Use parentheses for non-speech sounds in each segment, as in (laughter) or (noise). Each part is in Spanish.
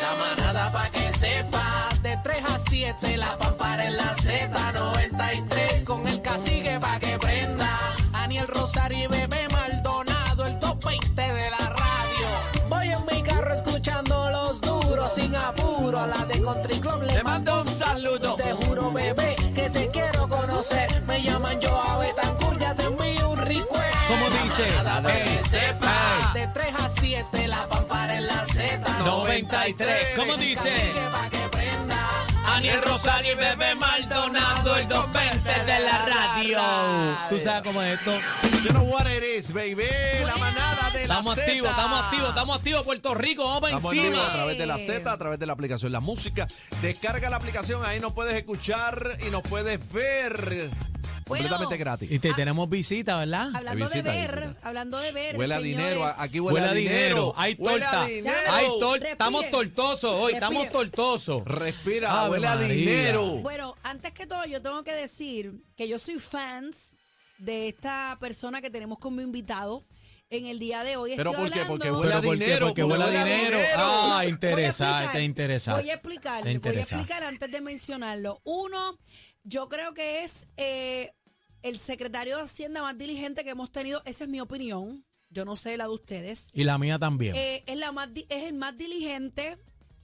La manada pa' que sepa, de 3 a 7, la pampara en la Z93, con el cacique pa' que prenda. Aniel Rosario y Bebé Maldonado, el top 20 de la radio. Voy en mi carro escuchando los duros, sin apuro, a la de Country Club le, Le mando un saludo. Te juro, bebé, que te quiero conocer. Me llaman yo a Betancourt, ya te envío un request. Nada que sepa. De 3 a 7, la pampara en la Z. 93. ¿Cómo dice? Cacique pa' que prenda. Aniel Rosario y Bebé Maldonado, el 220 de la radio. ¿Tú sabes cómo es esto? You know what it is, baby. La manada de la Estamos Z. activos, estamos activos, estamos activos, Puerto Rico, vamos para Estamos en vivo encima. a través de la Z, a través de la aplicación La Música. Descarga la aplicación, ahí nos puedes escuchar y nos puedes ver completamente gratis. Y te tenemos visita, ¿verdad? Hablando de visita, ver, visita. hablando de ver. Huele a dinero, aquí huele, Huele a dinero. hay Huele a torta. dinero. Hay torta. Estamos tortosos hoy, estamos tortosos. Respira, Ave huele a María. dinero. Bueno, antes que todo, yo tengo que decir que yo soy fans de esta persona que tenemos como invitado en el día de hoy. ¿Pero Estoy por qué? Porque huele dinero, Porque huele a dinero. dinero. Ah, Voy a interesante, interesante. Voy a explicar, voy a explicar antes de mencionarlo. Uno, yo creo que es eh, el secretario de Hacienda más diligente que hemos tenido. Esa es mi opinión. Yo no sé la de ustedes. Y la mía también. Eh, es, la más, es el más diligente.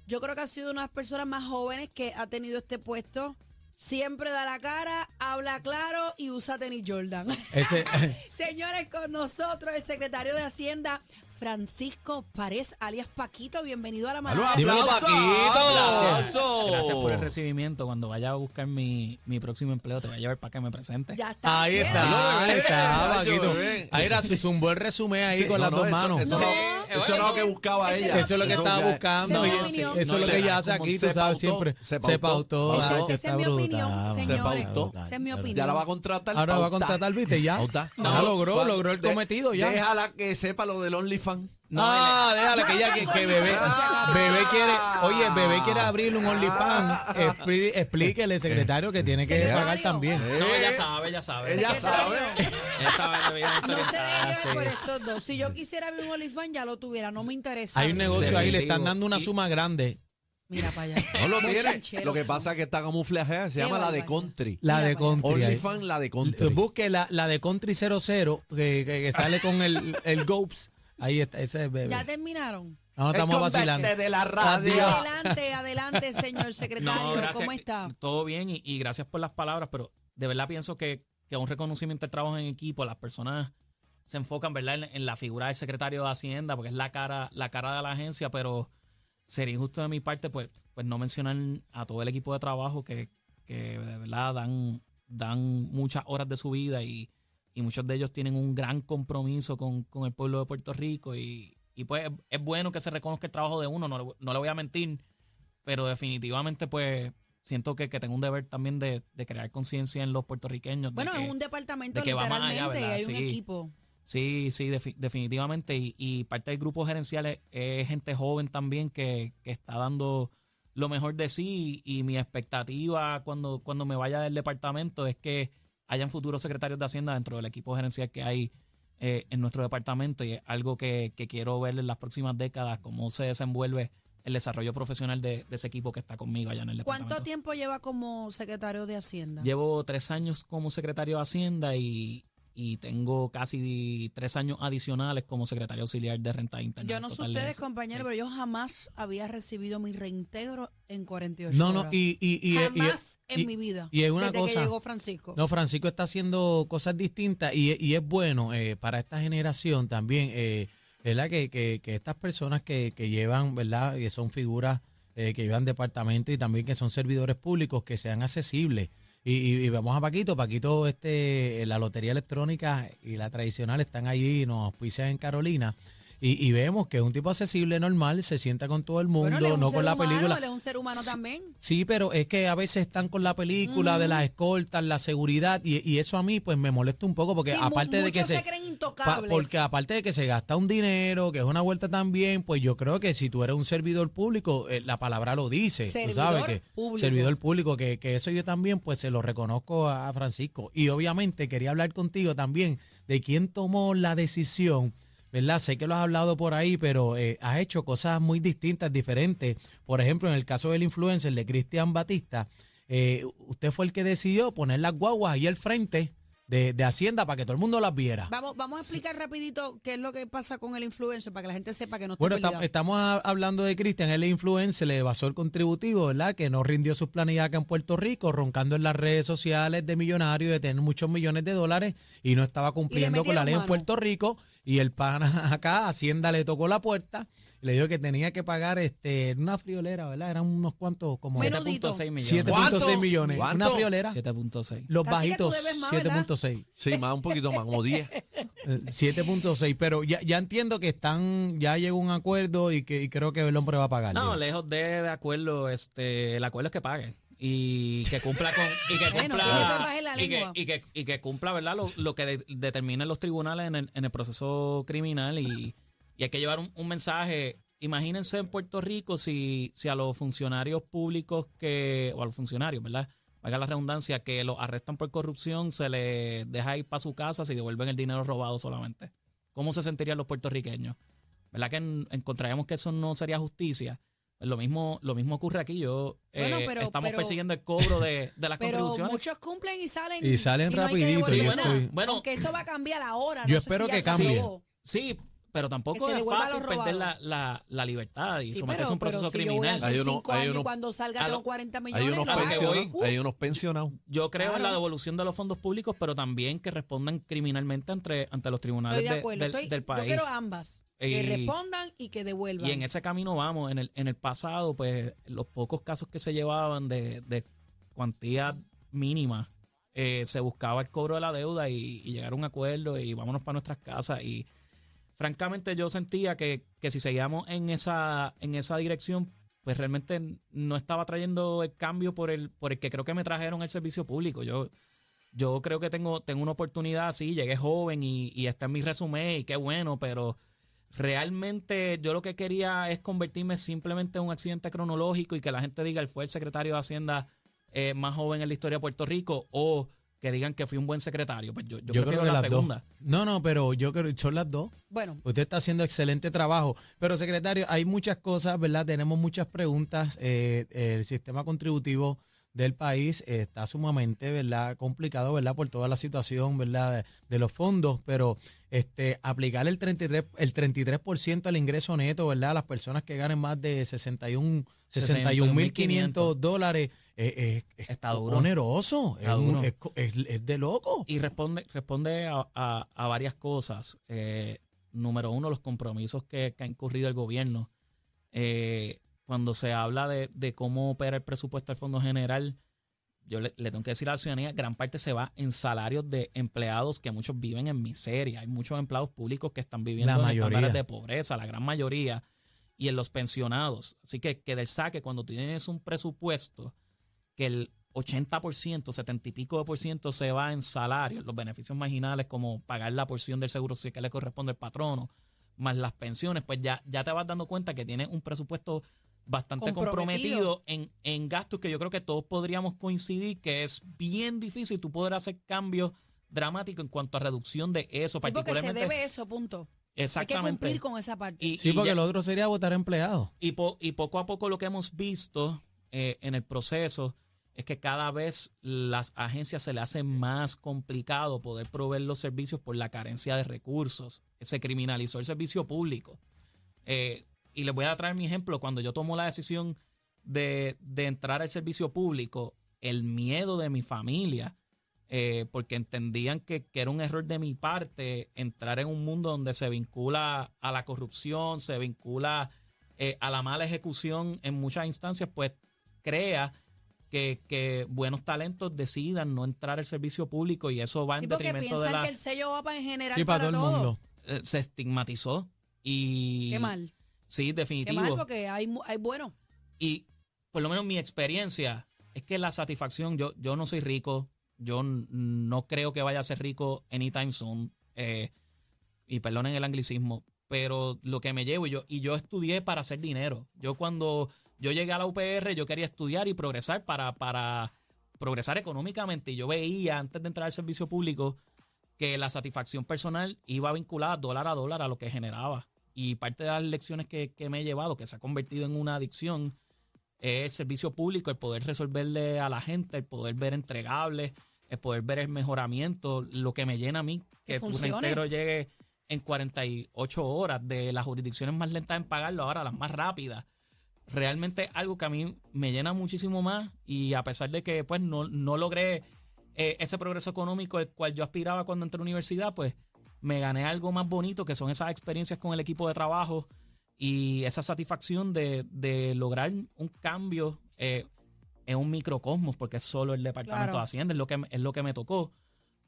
Yo creo que ha sido una de las personas más jóvenes que ha tenido este puesto. Siempre da la cara, habla claro y usa tenis Jordan. Ese, (laughs) Señores, con nosotros el secretario de Hacienda, Francisco Párez, alias Paquito. Bienvenido a la manada. Paquito. Gracias por el recibimiento. Cuando vaya a buscar mi, mi próximo empleo, te voy a llevar para que me presente. Ya está. ahí bien. está, ahí está, Paquito. Ahí era su un buen resumen ahí con No, las no, dos eso- manos. Eso, No. no, eso era lo que buscaba ella. es Eso es lo que estaba buscando. Es eso es lo que ella hace aquí, tú sabes, siempre. se pautó. Esa- es mi opinión, señores. Se pautó. Esa es mi opinión. Ya la va a contratar. Ahora va a contratar, viste, ya. Ya logró, logró el cometido ya. Déjala que sepa lo del OnlyFans. Ah, déjala que ella que, que bebé, Ah. bebé quiere, oye, bebé quiere abrir un OnlyFans. Explíquele, secretario, que tiene que Secretario. pagar también. No, ella sabe, ella sabe. Ella sabe. Ella No se deje sí. por estos dos. Si yo quisiera abrir un OnlyFans, ya lo tuviera. No me interesa. Hay un negocio ahí, le están dando una suma grande. Mira para allá. No lo tiene. Lo que pasa es que está camuflajeada. Se llama la de country. La de country. OnlyFans, la de country. Busque la, la de Country 00, que, que, que sale con el, el Gops. Ahí está, ese es bebé. ¿Ya terminaron? No, estamos vacilando. de la radio. Adelante, adelante, señor secretario. No, gracias. ¿Cómo está? Todo bien y, y gracias por las palabras, pero de verdad pienso que, que un reconocimiento del trabajo en equipo, las personas se enfocan ¿verdad? En, en la figura del secretario de Hacienda, porque es la cara, la cara de la agencia, pero sería injusto de mi parte pues, pues no mencionar a todo el equipo de trabajo que, que de verdad dan, dan muchas horas de su vida y, y muchos de ellos tienen un gran compromiso con, con el pueblo de Puerto Rico y, y pues es bueno que se reconozca el trabajo de uno, no, le- no le voy a mentir, pero definitivamente pues siento que, que tengo un deber también de, de crear conciencia en los puertorriqueños. Bueno, es un departamento de que allá, literalmente y hay un equipo. Sí, sí, defi- definitivamente. Y, y parte del grupo gerencial es, es gente joven también que, que está dando lo mejor de sí. Y, mi expectativa cuando, cuando me vaya del departamento es que hayan futuros secretarios de Hacienda dentro del equipo gerencial que hay eh, en nuestro departamento. Y es algo que, que quiero ver en las próximas décadas, cómo se desenvuelve el desarrollo profesional de, de ese equipo que está conmigo allá en el departamento. ¿Cuánto tiempo lleva como secretario de Hacienda? Llevo tres años como secretario de Hacienda y, y tengo casi tres años adicionales como secretario auxiliar de renta interna. Yo no sé ustedes, Sí. pero yo jamás había recibido mi reintegro en 48 No, no, horas. y, y, y, jamás y- en mi vida. y es una desde que cosa. llegó Francisco. No, Francisco está haciendo cosas distintas y, y es bueno eh, para esta generación también, eh, ¿verdad? Que, que, que estas personas que, que llevan, ¿verdad? Que son figuras eh, que llevan departamentos y también que son servidores públicos, que sean accesibles. Y, y, y vamos a Paquito, Paquito, este, la lotería electrónica y la tradicional están allí, nos auspician en Carolina. Y, y vemos que es un tipo accesible, normal, se sienta con todo el mundo, Bueno, no con la humano, película. él es un ser humano también. Sí, pero es que a veces están con la película de las escoltas, la seguridad, y, y eso a mí pues me molesta un poco, porque Sí, aparte de que se... se creen pa- intocables. porque aparte de que se gasta un dinero, que es una vuelta también, pues yo creo que si tú eres un servidor público, eh, la palabra lo dice, tú Servidor sabes que público. servidor público, que, que eso yo también pues se lo reconozco a Francisco. Y obviamente quería hablar contigo también de quién tomó la decisión ¿verdad? Sé que lo has hablado por ahí, pero eh, has hecho cosas muy distintas, diferentes. Por ejemplo, en el caso del influencer de Cristian Batista, eh, usted fue el que decidió poner las guaguas ahí al frente de, de Hacienda para que todo el mundo las viera. Vamos, vamos a explicar rapidito qué es lo que pasa con el influencer para que la gente sepa que no está Bueno, estamos a- hablando de Cristian, él es influencer, le basó el contributivo, ¿verdad? Que no rindió sus planillas acá en Puerto Rico, roncando en las redes sociales de millonario, de tener muchos millones de dólares y no estaba cumpliendo con la ley en. Puerto Rico. Y el pana (laughs) acá, Hacienda le tocó la puerta, le dijo que tenía que pagar este una friolera, ¿verdad? Eran unos cuantos, como Menudito. 7.6 millones. 7.6 ¿Cuántos? millones. Una friolera. 7.6. Los Casi bajitos, debes más, ¿verdad? 7.6. Sí, más un poquito más, como 10. (laughs) Eh, 7.6, pero ya, ya entiendo que están, ya llegó un acuerdo y que y creo que el hombre va a pagar. No, lejos de, de acuerdo, este, el acuerdo es que pague y que cumpla con y que cumpla y, que, y, que, y que cumpla verdad lo, lo que de- determinen los tribunales en el, en el proceso criminal y, y hay que llevar un, un mensaje. Imagínense en Puerto Rico si, si a los funcionarios públicos que o a los funcionarios verdad valga la redundancia que los arrestan por corrupción se les deja ir para su casa si devuelven el dinero robado solamente. Cómo se sentirían los puertorriqueños ¿verdad? Que en- encontraríamos que eso no sería justicia. Lo mismo, lo mismo ocurre aquí. Yo eh, Bueno, pero- estamos pero- persiguiendo el cobro de, de las (laughs) Pero contribuciones. muchos cumplen y salen. Y salen no hay que rapidito, estoy- bueno. Aunque eso va a cambiar ahora. Yo no sé espero si que cambie. Sí, pero tampoco es fácil perder la, la, la libertad y Sí, someterse pero- a un proceso pero si yo voy a criminal. hacer Hay unos- cinco hay años unos- cuando salga los 40 millones. Hay unos, no, que pensionados, voy. Uh, hay unos pensionados. Yo creo en la devolución de los fondos públicos, pero también que respondan criminalmente ante, ante los tribunales Estoy de de- acuerdo. del, Estoy- del Yo país. quiero ambas. Que Y- respondan y que devuelvan. Y en ese camino vamos. En el, en el pasado, pues, los pocos casos que se llevaban de, de cuantía mínima, eh, se buscaba el cobro de la deuda y, y llegar a un acuerdo y vámonos para nuestras casas. Y francamente yo sentía que, que si seguíamos en esa, en esa dirección, pues realmente no estaba trayendo el cambio por el, por el que creo que me trajeron el servicio público. Yo, yo creo que tengo, tengo una oportunidad, sí, llegué joven y, está en mi resumen y qué bueno, pero realmente yo lo que quería es convertirme simplemente en un accidente cronológico y que la gente diga, él fue el secretario de Hacienda eh, más joven en la historia de Puerto Rico o que digan que fui un buen secretario. Pues yo, yo, Yo, prefiero creo que la las segunda. dos. No, no, pero yo creo que son las dos. Bueno, Usted está haciendo excelente trabajo. Pero, secretario, hay muchas cosas, ¿verdad? Tenemos muchas preguntas. Eh, el sistema contributivo del país eh, está sumamente, ¿verdad? Complicado, ¿verdad? Por toda la situación, ¿verdad? De, de los fondos, pero este aplicar el 33, el 33% al ingreso neto, ¿verdad? A las personas que ganen más de 61 61.500 dólares eh, eh, es Está duro. oneroso, Está es, duro. es- es de loco. Y responde, responde a, a- a varias cosas. Eh, número uno, los compromisos que, que ha incurrido el gobierno. Eh, cuando se habla de, de cómo opera el presupuesto del Fondo General, yo le, le tengo que decir a la ciudadanía, gran parte se va en salarios de empleados que muchos viven en miseria. Hay muchos empleados públicos que están viviendo La en mayoría. estándares de pobreza, la gran mayoría, y en los pensionados. Así que, que del saque, cuando tienes un presupuesto que el 80%, 70 y pico de por ciento se va en salarios, los beneficios marginales como pagar la porción del seguro social que le corresponde al patrono, más las pensiones, pues ya, ya te vas dando cuenta que tienes un presupuesto bastante Comprometido. comprometido, en, en gastos que yo creo que todos podríamos coincidir que es bien difícil tú poder hacer cambios dramáticos en cuanto a reducción de eso, sí, porque se particularmente. debe eso, punto. Hay que exactamente. cumplir con esa parte. Y- Sí, y porque ya- lo otro sería votar empleados. y, po- y poco a poco lo que hemos visto eh, en el proceso es que cada vez las agencias se le hace más complicado poder proveer los servicios por la carencia de recursos. Se criminalizó el servicio público. Eh, y les voy a traer mi ejemplo. Cuando yo tomo la decisión de, de entrar al servicio público, el miedo de mi familia, eh, porque entendían que, que era un error de mi parte entrar en un mundo donde se vincula a la corrupción, se vincula eh, a la mala ejecución en muchas instancias, pues crea que, que buenos talentos decidan no entrar al servicio público y eso va Sí, en detrimento de piensan la... que el sello va para en general Sí, para todo el mundo. eh, se estigmatizó y... Qué mal. Sí, Qué definitivo. mal porque hay. Y por lo menos mi experiencia es que la satisfacción, yo, yo no soy rico, yo no creo que vaya a ser rico anytime soon, eh, y perdonen el anglicismo, pero lo que me llevo, y yo, y yo estudié para hacer dinero. Yo cuando yo llegué a la UPR, yo quería estudiar y progresar para, para progresar económicamente, y yo veía antes de entrar al servicio público que la satisfacción personal iba vinculada dólar a dólar a lo que generaba. Y parte de las lecciones que, que me he llevado, que se ha convertido en una adicción, es el servicio público, el poder resolverle a la gente, el poder ver entregables, el poder ver el mejoramiento, lo que me llena a mí, que Que un reintegro llegue en 48 horas, de las jurisdicciones más lentas en pagarlo, ahora las más rápidas. Realmente algo que a mí me llena muchísimo más y a pesar de que pues no, no logré eh, ese progreso económico el cual yo aspiraba cuando entré a la universidad, pues me gané algo más bonito que son esas experiencias con el equipo de trabajo y esa satisfacción de, de lograr un cambio eh, en un microcosmos, porque es solo el departamento Claro. de Hacienda, es lo que, es lo que me tocó.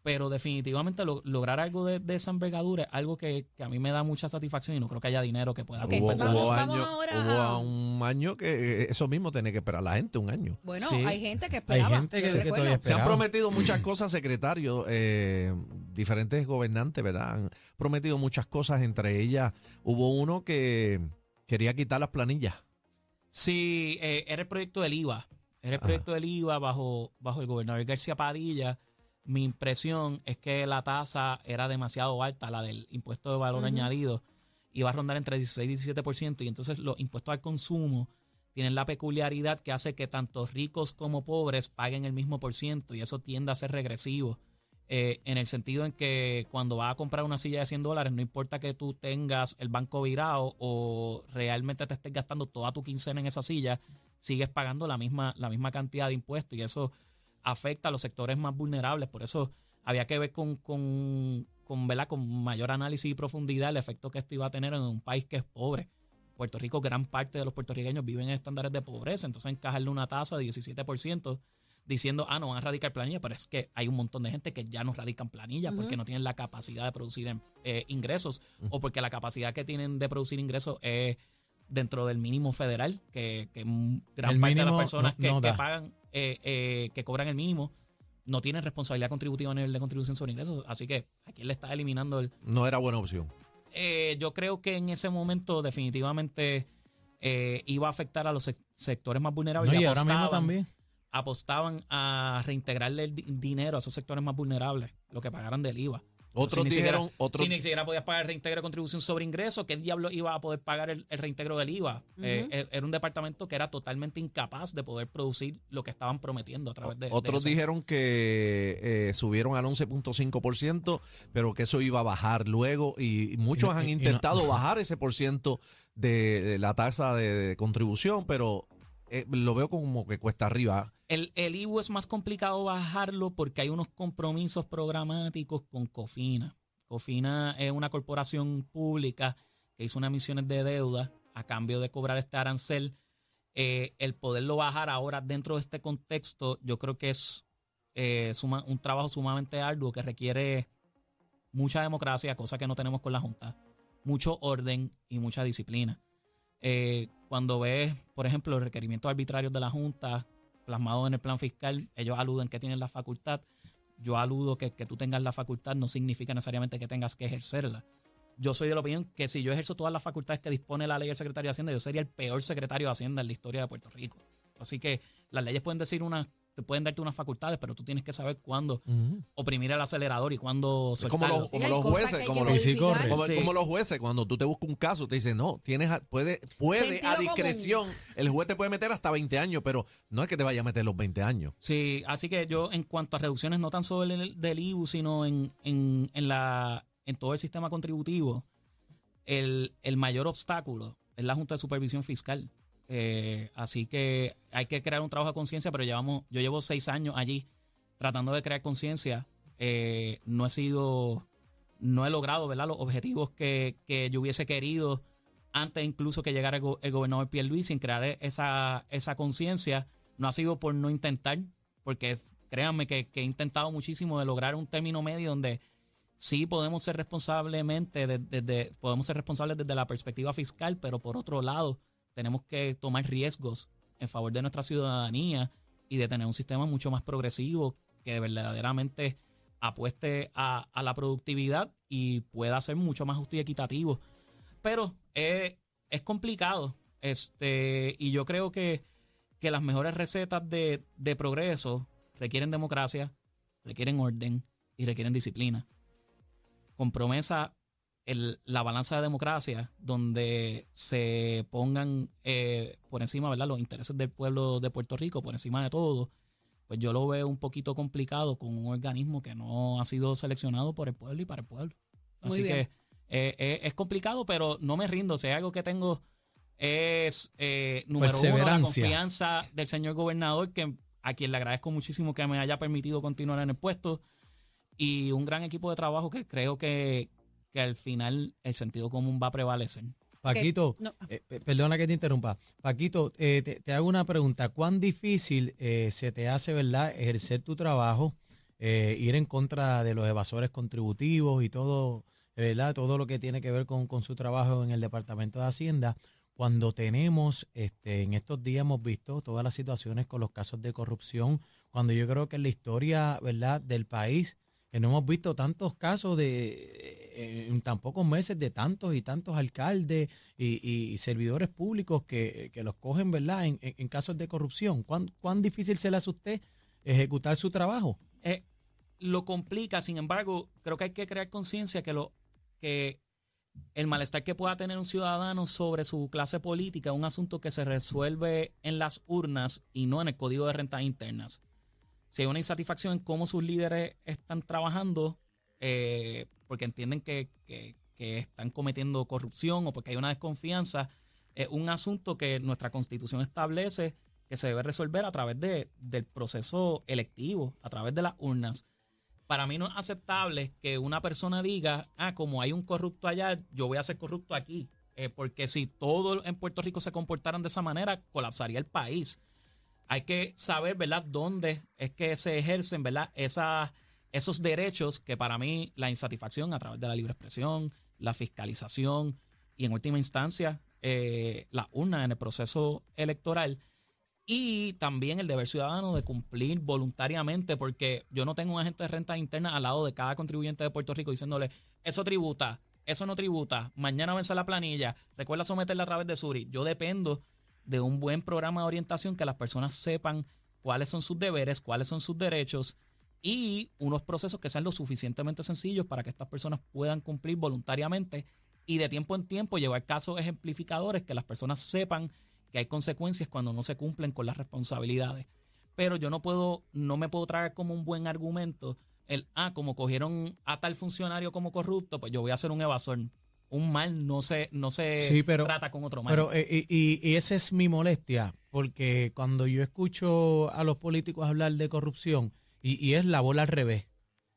Pero definitivamente lo- lograr algo de, de esa envergadura es algo que, que a mí me da mucha satisfacción y no creo que haya dinero que pueda Ok, hubo, compensar un año que eso mismo tenía que esperar la gente, un año. Bueno, Sí. hay gente que Hay esperaba. gente que, que Se han prometido muchas cosas, secretarios, eh, diferentes gobernantes, ¿verdad? Han prometido muchas cosas, entre ellas hubo uno que quería quitar las planillas. Sí, eh, era el proyecto del IVA. Era el proyecto del IVA bajo, bajo el gobernador García Padilla. Mi impresión es que la tasa era demasiado alta, la del impuesto de valor añadido. Iba a rondar entre 16 y 17%. Y entonces los impuestos al consumo tienen la peculiaridad que hace que tanto ricos como pobres paguen el mismo por ciento. Y eso tiende a ser regresivo. eh, en el sentido en que cuando vas a comprar una silla de 100 dólares, no importa que tú tengas el banco virado o realmente te estés gastando toda tu quincena en esa silla, sigues pagando la misma, la misma cantidad de impuestos y eso afecta a los sectores más vulnerables. Por eso había que ver con, con, con, ¿verdad? con mayor análisis y profundidad el efecto que esto iba a tener en un país que es pobre. Puerto Rico, gran parte de los puertorriqueños viven en estándares de pobreza, entonces encajarle una tasa de 17% diciendo, ah, no van a radicar planilla, pero es que hay un montón de gente que ya no radican planilla porque no tienen la capacidad de producir em, eh, ingresos o porque la capacidad que tienen de producir ingresos es dentro del mínimo federal, que, gran El parte de las personas no- que, no que da. pagan, eh, eh, que cobran el mínimo, no tienen responsabilidad contributiva a nivel de contribución sobre ingresos. Así que a quién le está eliminando el, No era buena opción. eh, yo creo que en ese momento definitivamente eh, iba a afectar a los sec- sectores más vulnerables. No, y y ahora mismo apostaban- también. Apostaban a reintegrarle el di- dinero a esos sectores más vulnerables, lo que pagaran del IVA. Otros Si ni siquiera- dijeron, otros Si ni siquiera podías pagar el reintegro de contribución sobre ingresos, ¿qué diablo iba a poder pagar el, el reintegro del IVA? Eh, eh, era un departamento que era totalmente incapaz de poder producir lo que estaban prometiendo a través de. Otros dijeron que eh, subieron al 11.5%, pero que eso iba a bajar luego y, y muchos Y no- han y- y no- intentado bajar ese por ciento de, de la tasa de, de contribución, pero eh, lo veo como que cuesta arriba. El, el IVU es más complicado bajarlo porque hay unos compromisos programáticos con Cofina. Cofina es una corporación pública que hizo unas emisiones de deuda a cambio de cobrar este arancel. Eh, el poderlo bajar ahora dentro de este contexto, yo creo que es eh, un trabajo sumamente arduo que requiere mucha democracia, cosa que no tenemos con la Junta, mucho orden y mucha disciplina. Eh, cuando ves, por ejemplo, los requerimientos arbitrarios de la Junta plasmados en el plan fiscal, ellos aluden que tienen la facultad. Yo aludo que que tú tengas la facultad no significa necesariamente que tengas que ejercerla. Yo soy de la opinión que si yo ejerzo todas las facultades que dispone la ley del secretario de Hacienda, yo sería el peor secretario de Hacienda en la historia de Puerto Rico. Así que las leyes pueden decir una, te pueden darte unas facultades, pero tú tienes que saber cuándo oprimir el acelerador y cuándo Es como soltarlo. los, como los jueces, como los, sí como, Sí. como los jueces, cuando tú te buscas un caso, te dicen, no, tienes a- puede, puede a común. discreción, el juez te puede meter hasta 20 años, pero no es que te vaya a meter los 20 años. Sí, así que yo en cuanto a reducciones, no tan solo del, del IBU, sino en, en, en, la, en todo el sistema contributivo, el, el mayor obstáculo es la Junta de Supervisión Fiscal. Eh, así que hay que crear un trabajo de conciencia, pero llevamos, yo llevo seis años allí tratando de crear conciencia. Eh, no he sido, no he logrado ¿verdad? los objetivos que, que yo hubiese querido antes incluso que llegara el, go- el gobernador Pierluisi sin crear esa, esa conciencia. No ha sido por no intentar, porque créanme que, he intentado muchísimo de lograr un término medio donde sí podemos ser responsablemente, de- desde- podemos ser responsables desde la perspectiva fiscal, pero por otro lado tenemos que tomar riesgos en favor de nuestra ciudadanía y de tener un sistema mucho más progresivo que verdaderamente apueste a, la productividad y pueda ser mucho más justo y equitativo. Pero eh, es complicado. Este, y yo creo que, que las mejores recetas de, de progreso requieren democracia, requieren orden y requieren disciplina. con promesa el- la balanza de democracia, donde se pongan eh, por encima ¿verdad? los intereses del pueblo de Puerto Rico, por encima de todo, pues yo lo veo un poquito complicado con un organismo que no ha sido seleccionado por el pueblo y para el pueblo. Muy Así bien. que eh, eh, es complicado, pero no me rindo. Si hay algo que tengo es, eh, número uno, la confianza del señor gobernador, que a quien le agradezco muchísimo que me haya permitido continuar en el puesto, y un gran equipo de trabajo que creo que, que al final el sentido común va a prevalecer. Paquito, no. eh, pe- perdona que te interrumpa. Paquito, eh, te, te hago una pregunta. ¿Cuán difícil eh, se te hace, verdad, ejercer tu trabajo, eh, ir en contra de los evasores contributivos y todo, verdad, todo lo que tiene que ver con, con su trabajo en el Departamento de Hacienda? Cuando tenemos, este, en estos días hemos visto todas las situaciones con los casos de corrupción, cuando yo creo que en la historia, ¿verdad?, del país, que no hemos visto tantos casos de en tan pocos meses de tantos y tantos alcaldes y, y servidores públicos que, que los cogen, ¿verdad?, en, en- en casos de corrupción. ¿Cuán, ¿Cuán difícil se le hace a usted ejecutar su trabajo? Eh, lo complica, sin embargo, creo que hay que crear conciencia que lo que el malestar que pueda tener un ciudadano sobre su clase política es un asunto que se resuelve en las urnas y no en el código de rentas internas. Si hay una insatisfacción en cómo sus líderes están trabajando, eh, porque entienden que, que- están cometiendo corrupción o porque hay una desconfianza, es un asunto que nuestra constitución establece que se debe resolver a través de, del proceso electivo, a través de las urnas. Para mí no es aceptable que una persona diga, ah, como hay un corrupto allá, yo voy a ser corrupto aquí. Eh, porque si todos en Puerto Rico se comportaran de esa manera, colapsaría el país. Hay que saber, ¿verdad?, dónde es que se ejercen, ¿verdad?, Esas, esos derechos que para mí la insatisfacción a través de la libre expresión, la fiscalización y en última instancia eh, la urna en el proceso electoral y también el deber ciudadano de cumplir voluntariamente, porque yo no tengo un agente de renta interna al lado de cada contribuyente de Puerto Rico diciéndole, eso tributa, eso no tributa, mañana vence la planilla, recuerda someterla a través de Suri. Yo dependo de un buen programa de orientación que las personas sepan cuáles son sus deberes, cuáles son sus derechos y unos procesos que sean lo suficientemente sencillos para que estas personas puedan cumplir voluntariamente y de tiempo en tiempo llevar casos ejemplificadores que las personas sepan que hay consecuencias cuando no se cumplen con las responsabilidades. Pero yo no puedo, no me puedo traer como un buen argumento el, ah, como cogieron a tal funcionario como corrupto, pues yo voy a ser un evasor. Un mal no se, no se Sí, pero- trata con otro mal. Pero eh, y, y- y esa es mi molestia, porque cuando yo escucho a los políticos hablar de corrupción, y, y es la bola al revés.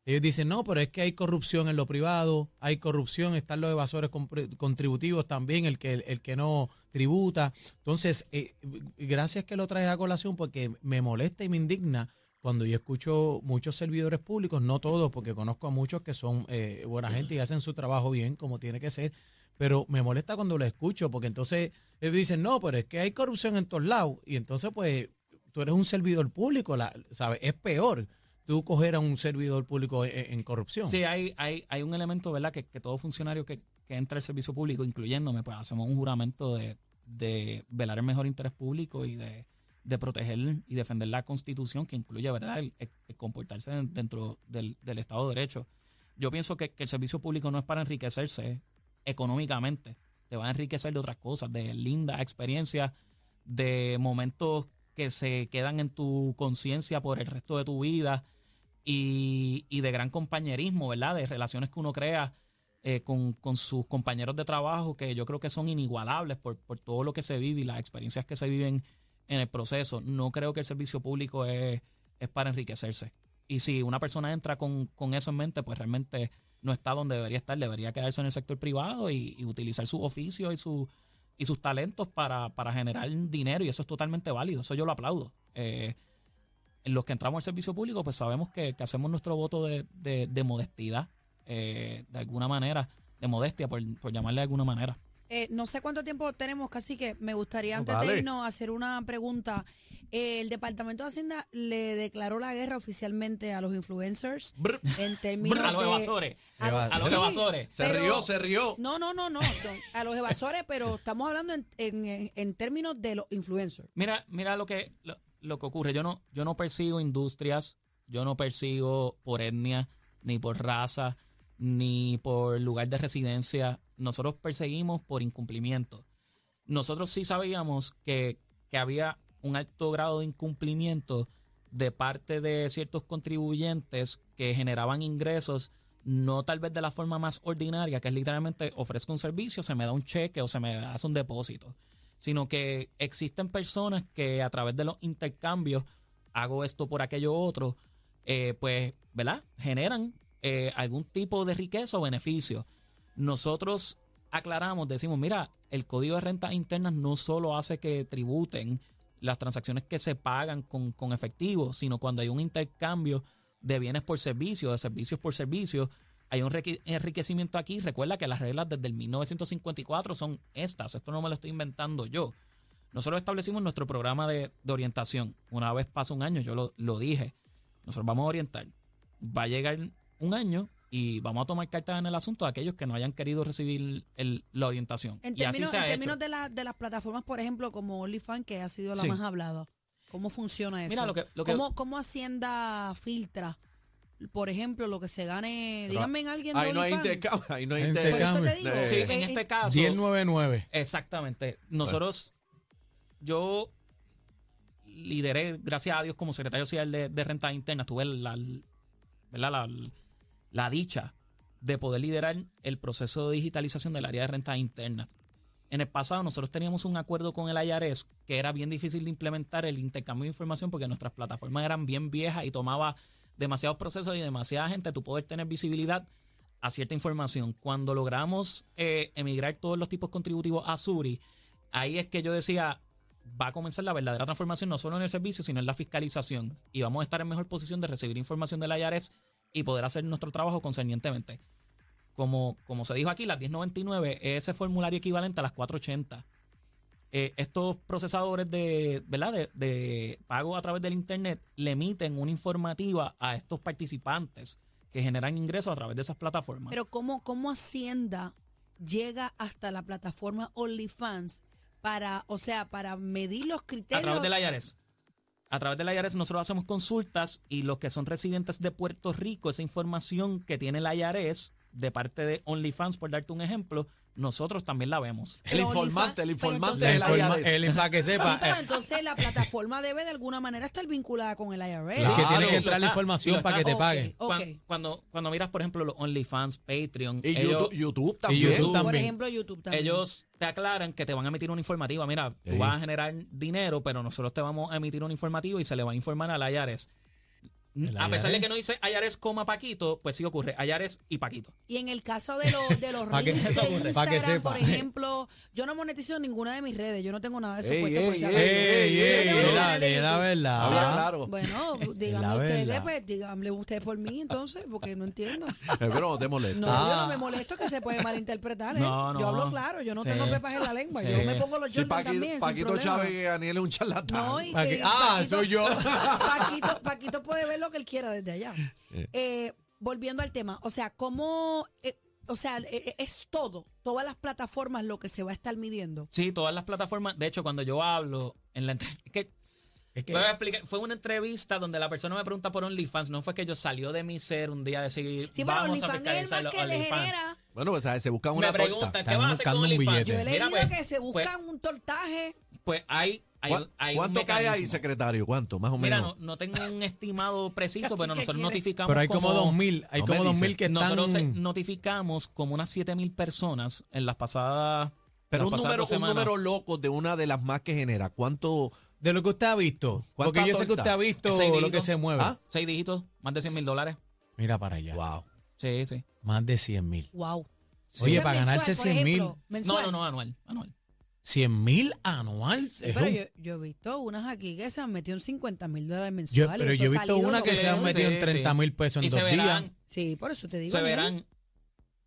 Ellos dicen, no, pero es que hay corrupción en lo privado, hay corrupción, están los evasores contributivos también, el que, el que no tributa. Entonces, eh, gracias que lo traes a colación porque me molesta y me indigna cuando yo escucho muchos servidores públicos, no todos, porque conozco a muchos que son eh, buena gente y hacen su trabajo bien, como tiene que ser, pero me molesta cuando lo escucho, porque entonces ellos dicen, no, pero es que hay corrupción en todos lados, y entonces pues tú eres un servidor público, ¿sabes? Es peor tú coger a un servidor público en, en corrupción. Sí, hay, hay, hay un elemento, ¿verdad? Que, que todo funcionario que, que entra al servicio público, incluyéndome, pues hacemos un juramento de, de velar el mejor interés público y de, de proteger y defender la constitución, que incluye, ¿verdad?, el, el- comportarse den- dentro del, del Estado de Derecho. Yo pienso que, que el servicio público no es para enriquecerse económicamente, te va a enriquecer de otras cosas, de lindas experiencias, de momentos que se quedan en tu conciencia por el resto de tu vida y, y de gran compañerismo, ¿verdad? De relaciones que uno crea eh, con, con sus compañeros de trabajo que yo creo que son inigualables por, por todo lo que se vive y las experiencias que se viven en el proceso. No creo que el servicio público es, es para enriquecerse. Y si una persona entra con, con eso en mente, pues realmente no está donde debería estar, debería quedarse en el sector privado y, y utilizar sus oficios y, su, y sus talentos para, para generar dinero y eso es totalmente válido, eso yo lo aplaudo. Eh, en los que entramos al servicio público, pues sabemos que, hacemos nuestro voto de, de- de modestidad, eh, de alguna manera, de modestia, por, por llamarle de alguna manera. Eh, no sé cuánto tiempo tenemos, casi que me gustaría antes dale. de irnos hacer una pregunta. Eh, el Departamento de Hacienda le declaró la guerra oficialmente a los influencers Brr. en términos a los de- evasores. a, los- A los sí, evasores. Se pero- rió, se rió. No, no, no, no, no, a los evasores, pero estamos hablando en, en- en términos de los influencers. Mira, mira lo que lo, lo que ocurre. Yo no, yo no persigo industrias, yo no persigo por etnia ni por raza. ni por lugar de residencia. Nosotros perseguimos por incumplimiento. Nosotros sí sabíamos que, que había un alto grado de incumplimiento de parte de ciertos contribuyentes que generaban ingresos, no tal vez de la forma más ordinaria, que es literalmente ofrezco un servicio, se me da un cheque o se me hace un depósito, sino que existen personas que a través de los intercambios, hago esto por aquello otro, eh, pues, ¿verdad? Generan eh, algún tipo de riqueza o beneficio. Nosotros aclaramos, decimos, mira, el código de rentas internas no solo hace que tributen las transacciones que se pagan con, con efectivo, sino cuando hay un intercambio de bienes por servicio, de servicios por servicio, hay un enriquecimiento aquí. Recuerda que las reglas desde el 1954 son estas. Esto no me lo estoy inventando yo. Nosotros establecimos nuestro programa de, de orientación. Una vez pasa un año, yo lo, lo dije. Nosotros vamos a orientar. Va a llegar un año y vamos a tomar cartas en el asunto a aquellos que no hayan querido recibir el- la orientación. En y así términos, se en ha hecho. términos de, la- de las plataformas, por ejemplo, como OnlyFans, que ha sido la Sí. más hablada, ¿cómo funciona eso? Mira, lo que- lo que- ¿Cómo, cómo Hacienda filtra, por ejemplo, lo que se gane? Díganme en alguien de Ahí no hay intercambio. Ahí no hay Hay Por eso intercambio. te digo. Eh, Sí, eh, en eh, este caso. 1099. Exactamente. Nosotros, yo lideré, gracias a Dios, como secretario social de, de Rentas Internas, tuve la, ¿verdad? La, la dicha de poder liderar el proceso de digitalización del área de rentas internas. En el pasado nosotros teníamos un acuerdo con el IRS que era bien difícil de implementar el intercambio de información porque nuestras plataformas eran bien viejas y tomaba demasiados procesos y demasiada gente tu poder tener visibilidad a cierta información. Cuando logramos eh, emigrar todos los tipos contributivos a Suri, ahí es que yo decía, va a comenzar la verdadera transformación no solo en el servicio, sino en la fiscalización. Y vamos a estar en mejor posición de recibir información del IRS y poder hacer nuestro trabajo concernientemente. Como, como se dijo aquí, las 1099 es ese formulario equivalente a las 480. Eh, estos procesadores de, ¿verdad? De, de pago a través del Internet le emiten una informativa a estos participantes que generan ingresos a través de esas plataformas. Pero ¿cómo, ¿cómo Hacienda llega hasta la plataforma OnlyFans para, o sea, para medir los a criterios? través del IRS. A través del IRS nosotros hacemos consultas y los que son residentes de Puerto Rico, esa información que tiene el IRS de parte de OnlyFans, por darte un ejemplo, nosotros también la vemos. El Pero informante, el informante del informa- IRS. el- para que Sí, sepa. pero eh, entonces la plataforma debe de alguna manera estar vinculada con el IRS. es que Claro. tiene que Y entrar la y información para que te Ok, paguen. ok. Cuan- Cuando, cuando miras, por ejemplo, los OnlyFans, Patreon, Y ellos, YouTube, YouTube también. YouTube Por también. ejemplo, YouTube también. ellos te aclaran que te van a emitir una informativa. Mira, tú Sí. vas a generar dinero, pero nosotros te vamos a emitir una informativa y se le va a informar al IRS. A pesar de que no dice IRS, coma Paquito, pues sí ocurre IRS y Paquito. Y en el caso de los de los (laughs) reels de Instagram, sepa. por ejemplo, yo no monetizo ninguna de mis redes, yo no tengo nada de eso Ey, puesto por ey, si ey, acaso. Ningún la, verdad. Pero, claro. Bueno, (laughs) díganme ustedes, pues, díganme ustedes por mí entonces, porque no entiendo. (laughs) Pero no te molestes. No, yo Ah. no me molesto que se puede malinterpretar, ¿eh? No, no. Yo hablo claro, yo no Sí. tengo pepas en la lengua, Sí. yo me pongo los Sí, Jordan Paquito, también, Paquito. Chávez y Daniel es un charlatán. No, y que ah, Paquito- soy yo. Paquito, Paquito puede ver lo que él quiera desde allá. (laughs) Eh, volviendo al tema, o sea, ¿cómo, eh, o sea, eh, es todo, todas las plataformas lo que se va a estar midiendo? Sí, todas las plataformas. De hecho, cuando yo hablo en la entrevista. Es que- Voy a explicar. Fue una entrevista donde la persona me pregunta por OnlyFans. No fue que yo salió de mi ser un día a decir, Sí, vamos a OnlyFans es el fiscalizar que OnlyFans. genera. Bueno, pues ¿sabes? se buscan Me una preguntan, torta. ¿qué Están vas a hacer con buscando un OnlyFans? billete. Yo he Mira, leído pues, que se pues- buscan un tortaje. Pues hay, hay, ¿Cuá- hay un ¿Cuánto cae ahí, secretario? ¿Cuánto? Más o Mira, menos. no, no tengo un estimado (laughs) preciso, pero nosotros notificamos Pero hay como dos mil, hay No como dos dice. mil que están... Nosotros notificamos como unas 7 mil personas en las pasadas. Pero las un pasadas número, un número loco de una de las más que genera. ¿Cuánto? De lo que usted ha visto. ¿Cuánta Porque yo sé que usted ha visto Seis lo que dígitos. se mueve. ¿Ah? Seis dígitos, más de 100 mil dólares. Mira para allá. Wow. Sí, sí. Más de 100 mil. Wow. Oye, para ganarse mensual, por 100 mil. No, no, no, anual. anual. 100 mil anual. Sí, es pero un- yo, yo he visto unas aquí que se han metido en 50 mil dólares yo- mensuales. pero eso yo he visto una que se han metido en Sí, 30 mil pesos en y dos se días. Sí, por eso te digo. se verán.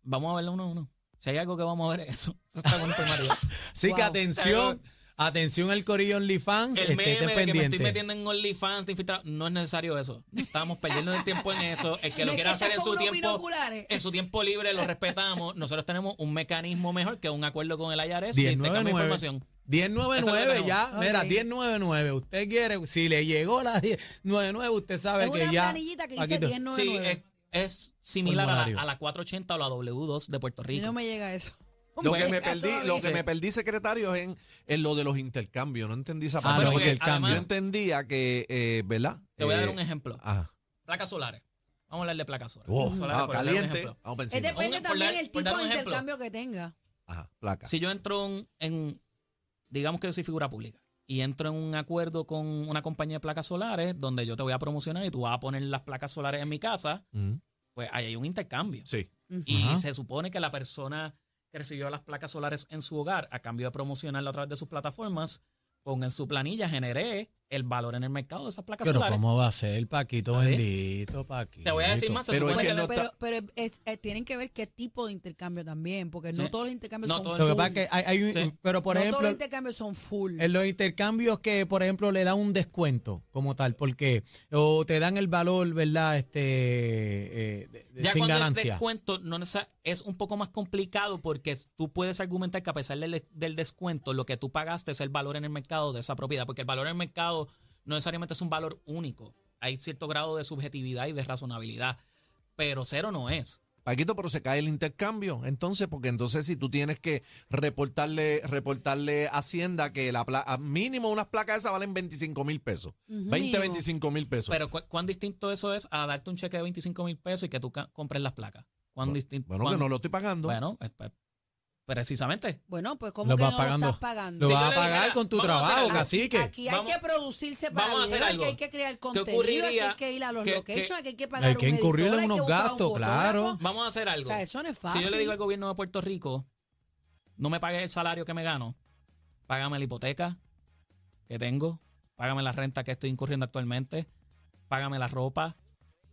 Vamos a verlo uno a uno. Si hay algo que vamos a ver, eso. Eso está María. (laughs) Así que atención, atención al corillo OnlyFans. El Estén meme de que me estoy metiendo en OnlyFans de infiltrado, no es necesario eso. No Estamos perdiendo el tiempo en eso. El que No lo quiera hacer en su tiempo, binoculares. en su tiempo libre, lo respetamos. Nosotros tenemos un mecanismo mejor que un acuerdo con el IRS y intercambio de 1099. información. 1099 Eso ya, tenemos. mira, Ok. 1099. Usted quiere, si le llegó la 1099, usted sabe Es que una ya. planillita que dice Paquito, 1099. Sí, es, es similar a la, a la 480 o la W2 de Puerto Rico. no me llega eso. Lo que me perdí, lo que me perdí, secretario, es en, en lo de los intercambios. No entendí esa Ah, parte. porque Yo entendía que, eh, ¿verdad? Te voy a dar Eh, un ejemplo. Ajá. Placas solares. Vamos a hablar de placas solares. Oh, solares, ah, caliente. Vamos Es depende Un- también dar- el por tipo de intercambio que tenga. Ajá, placa. Si yo entro en, en- digamos que yo soy figura pública y entro en un acuerdo con una compañía de placas solares donde yo te voy a promocionar y tú vas a poner las placas solares en mi casa, Ujú. pues ahí hay un intercambio. Sí. Y Ajá. se supone que la persona que recibió las placas solares en su hogar a cambio de promocionarla a través de sus plataformas, ponga en su planilla, generé el valor en el mercado de esas placas Pero solares. ¿cómo va a ser, Paquito bendito, Paquito? Te voy a decir más, se Pero es supone que que no pero, está- pero es- es- tienen que ver qué tipo de intercambio también, porque no todos los intercambios No son todos- Lo que full. pasa es que hay, hay un- Sí. pero por no todos ejemplo, los intercambios son full. en los intercambios que, por ejemplo, le dan un descuento como tal, porque o te dan el valor, ¿verdad? Este, eh, de- de- Ya sin cuando es ganancia. descuento, no es un poco más complicado porque es- tú puedes argumentar que a pesar del, del descuento, lo que tú pagaste es el valor en el mercado de esa propiedad, porque el valor en el mercado no necesariamente es un valor único. Hay cierto grado de subjetividad y de razonabilidad, pero cero no es. Paquito, pero se cae el intercambio. Entonces, porque entonces si tú tienes que reportarle, reportarle a Hacienda que la pla- a mínimo unas placas esas valen 25 mil pesos. Ujú. 20, Mínimo. 25 mil pesos. Pero cu- ¿cuán distinto eso es a darte un cheque de 25 mil pesos y que tú compres las placas? ¿Cuán distinto? bueno, que no lo estoy pagando. Bueno, es- pues, precisamente. Bueno, pues como Lo que vas no pagando. lo estás pagando. Lo Si vas a pagar dijera, con tu trabajo, cacique. Aquí hay Vamos- que producirse para vamos a hacer algo. aquí hay que crear ¿Qué contenido, aquí hay que ir a los que- locations, aquí hay que pagar Hay un incurrirle editor, hay unos un gastos, claro. Vamos a hacer O algo. sea, eso no es Si fácil. yo le digo al gobierno de Puerto Rico, no me pagues el salario que me gano, págame la hipoteca que tengo, págame la renta que estoy incurriendo actualmente, págame la ropa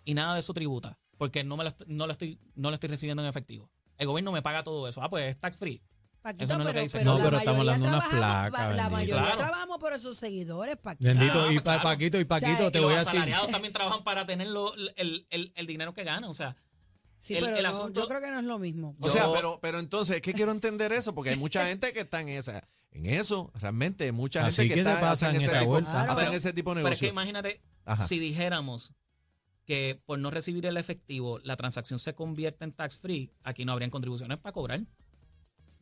y nada de eso tributa, porque no me lo, no lo estoy no lo estoy recibiendo en efectivo. El gobierno me paga todo eso. Ah, pues es tax free. Paquito, Eso no es lo que pero, pero No, la pero estamos hablando de una placa, La bendito. mayoría Claro. trabajamos por esos seguidores, Paquito. Bendito, Ah, y pa- claro. Paquito, y Paquito, sea, te y voy los a decir. asalariados también trabajan para tener lo- el, el- el dinero que ganan. O sea, Sí, el- pero el no, yo creo que no es lo mismo. o sea, pero, pero entonces, es que quiero entender eso, porque hay mucha gente que está en esa, en eso, realmente, mucha Así gente que, que se está, pasan hacen esa ese, vuelta. tipo, hacen Pero- ese tipo de pero es que imagínate Ajá. si dijéramos que por no recibir el efectivo la transacción se convierte en tax free, aquí no habrían contribuciones para cobrar.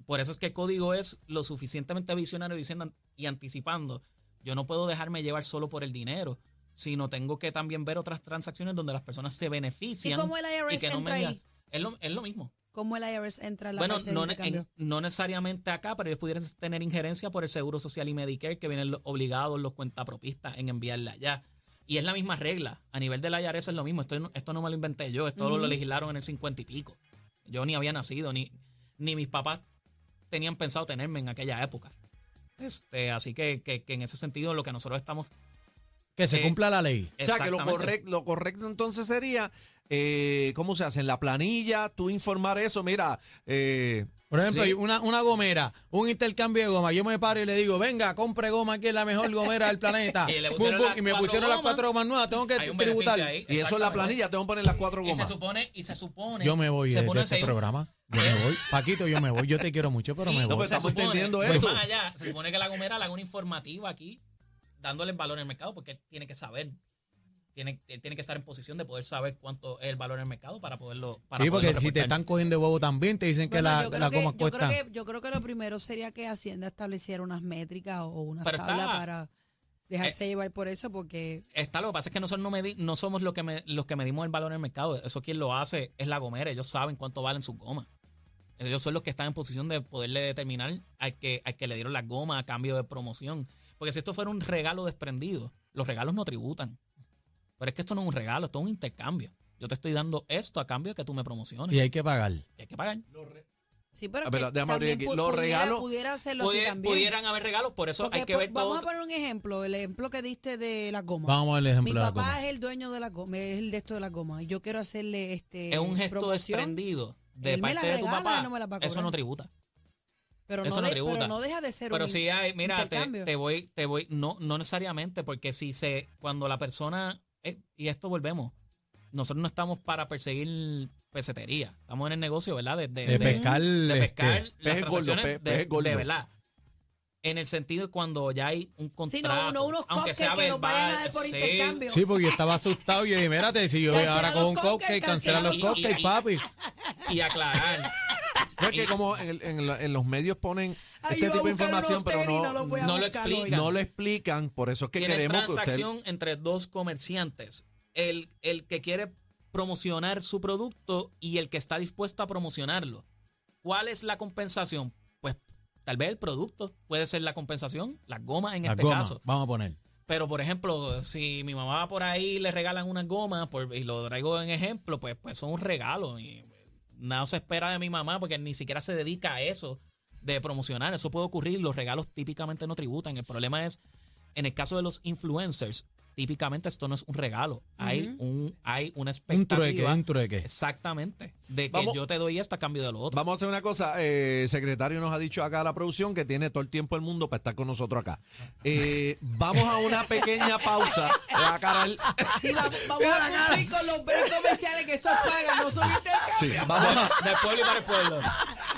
Por eso es que el código es lo suficientemente visionario diciendo y anticipando. Yo no puedo dejarme llevar solo por el dinero, sino tengo que también ver otras transacciones donde las personas se benefician. ¿Y cómo el IRS que no entra me ahí? Es lo, es lo mismo. ¿Cómo el IRS entra en la Bueno, no, en- no necesariamente acá, pero ellos pudieran tener injerencia por el Seguro Social y Medicare que vienen obligados los cuentapropistas en enviarla allá. Y es la misma regla. A nivel del IRS es lo mismo. Esto, no- esto no me lo inventé yo. Esto lo legislaron en el 50 y pico. Yo ni había nacido, ni, ni mis papás tenían pensado tenerme en aquella época. Este, así que, que, que en ese sentido lo que nosotros estamos... Que se eh, cumpla la ley. O sea, que lo, Exactamente. correcto lo correcto entonces sería, eh, ¿cómo se hace? En la planilla, tú informar eso, mira, eh, Por ejemplo, Sí. una, una gomera, un intercambio de goma. Yo me paro y le digo, venga, compre goma, que es la mejor gomera del planeta. (laughs) Y le Bum, bum, y me pusieron las gomas. cuatro gomas nuevas, tengo que tributar. ahí. y eso en la planilla, tengo que poner las cuatro Y se gomas. supone, y se supone... Yo me voy se de, de pone este ese- programa. Yo me voy. Paquito, yo me voy. Yo te quiero mucho, pero me No, voy. pues, se estamos supone, entendiendo pues esto. más allá, se supone que la gomera le haga una informativa aquí, dándole el valor en el mercado, porque él tiene que saber, tiene, él tiene que estar en posición de poder saber cuánto es el valor en el mercado para poderlo. Para Sí, porque poderlo si te están cogiendo de bobo también, te dicen que Bueno, la, yo creo la que- goma yo cuesta. creo que yo creo que lo primero sería que Hacienda estableciera unas métricas o unas Pero tablas está- Eh, para dejarse llevar por eso, porque Está, lo que pasa es que nosotros no, medi- no somos lo que me- los que medimos el valor en el mercado. Eso quien lo hace es la gomera. Ellos saben cuánto valen sus gomas. Ellos son los que están en posición de poderle determinar al que, al que le dieron las gomas a cambio de promoción. Porque si esto fuera un regalo desprendido, los regalos no tributan. Pero es que esto no es un regalo, esto es un intercambio. Yo te estoy dando esto a cambio de que tú me promociones. Y hay que pagar. Y hay que pagar. sí, pero Ah, que también pu- Los pudiera, regalos- pudiera hacerlo así Pudi- también. pudieran haber regalos, por eso Porque, hay que pues, ver vamos todo. a poner un ejemplo, el ejemplo que diste de la goma. Vamos a ver el Mi ejemplo de la papá goma. es el dueño de la goma, es el de esto de la goma. Y yo quiero hacerle este Es un gesto promoción, desprendido de Él me parte la de tu regala, papá. no me la va a eso cobrar. no tributa. pero eso no, no de- tributa. pero no deja de ser Pero un sí hay, mira, te, intercambio. te voy, te voy, no, no necesariamente, porque si se, cuando la persona, eh, y esto volvemos, nosotros no estamos para perseguir pesetería, estamos en el negocio, ¿verdad? De, de- De de- pescar, de este, pescar las peje gordo, transacciones pe- gordo. de verdad. En el sentido de cuando ya hay un Sí, contrato, no, no unos aunque que los vayan a dar por sí. intercambio. Sí, porque yo estaba asustado y yo dije, mírate, si yo (laughs) Cancela ahora con un cupcake, cancela los cupcakes, papi. y aclarar. Es que como en, el- en la- en los medios ponen Ay, este iba a tipo de buscar información, unos pero tenis, no, los voy a no lo buscar hoy. explican. no lo explican, por eso es que Tienes queremos que usted... transacción entre dos comerciantes. El, el que quiere promocionar su producto y el que está dispuesto a promocionarlo. ¿Cuál es la compensación? Pues tal vez el producto puede ser la compensación, las gomas en Las este gomas, caso. vamos a poner. Pero, por ejemplo, si mi mamá va por ahí y le regalan unas gomas, por- y lo traigo en ejemplo, pues, pues son un regalo. Y nada se espera de mi mamá porque ni siquiera se dedica a eso de promocionar. Eso puede ocurrir. Los regalos típicamente no tributan. El problema es, en el caso de los influencers, típicamente esto no es un regalo. Hay un hay una Un expectativa. trueque, un trueque. Exactamente. De que Vamos- yo te doy esto a cambio de lo otro. Vamos a hacer una cosa. eh, el secretario nos ha dicho acá a la producción que tiene todo el tiempo del mundo para estar con nosotros acá. Eh, vamos a una pequeña pausa. (laughs) La cara Sí, vamos, vamos a cumplir con los breaks comerciales que esos pagan, no son intercambios. Sí, vamos, a, Del pueblo y para el pueblo.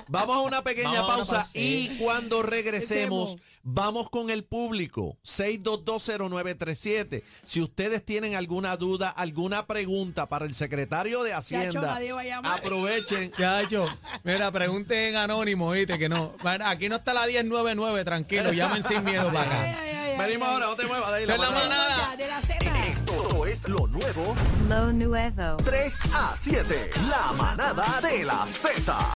vamos a una pequeña Vamos a una pausa y cuando regresemos, Regresemos. Vamos con el público. 6220937. Si ustedes tienen alguna duda, alguna pregunta para el secretario de Hacienda, llamar. aprovechen. (laughs) Chacho, mira, pregunten en anónimo, ¿viste? Que no. Bueno, Aquí no está la 1099, tranquilo, llamen sin miedo para acá. (laughs) ay, ay, ay, Venimos ay. ahora, no te muevas. de ahí, la manada. De la Z. Esto es lo nuevo Lo nuevo. 3 a 7. La manada de la Z.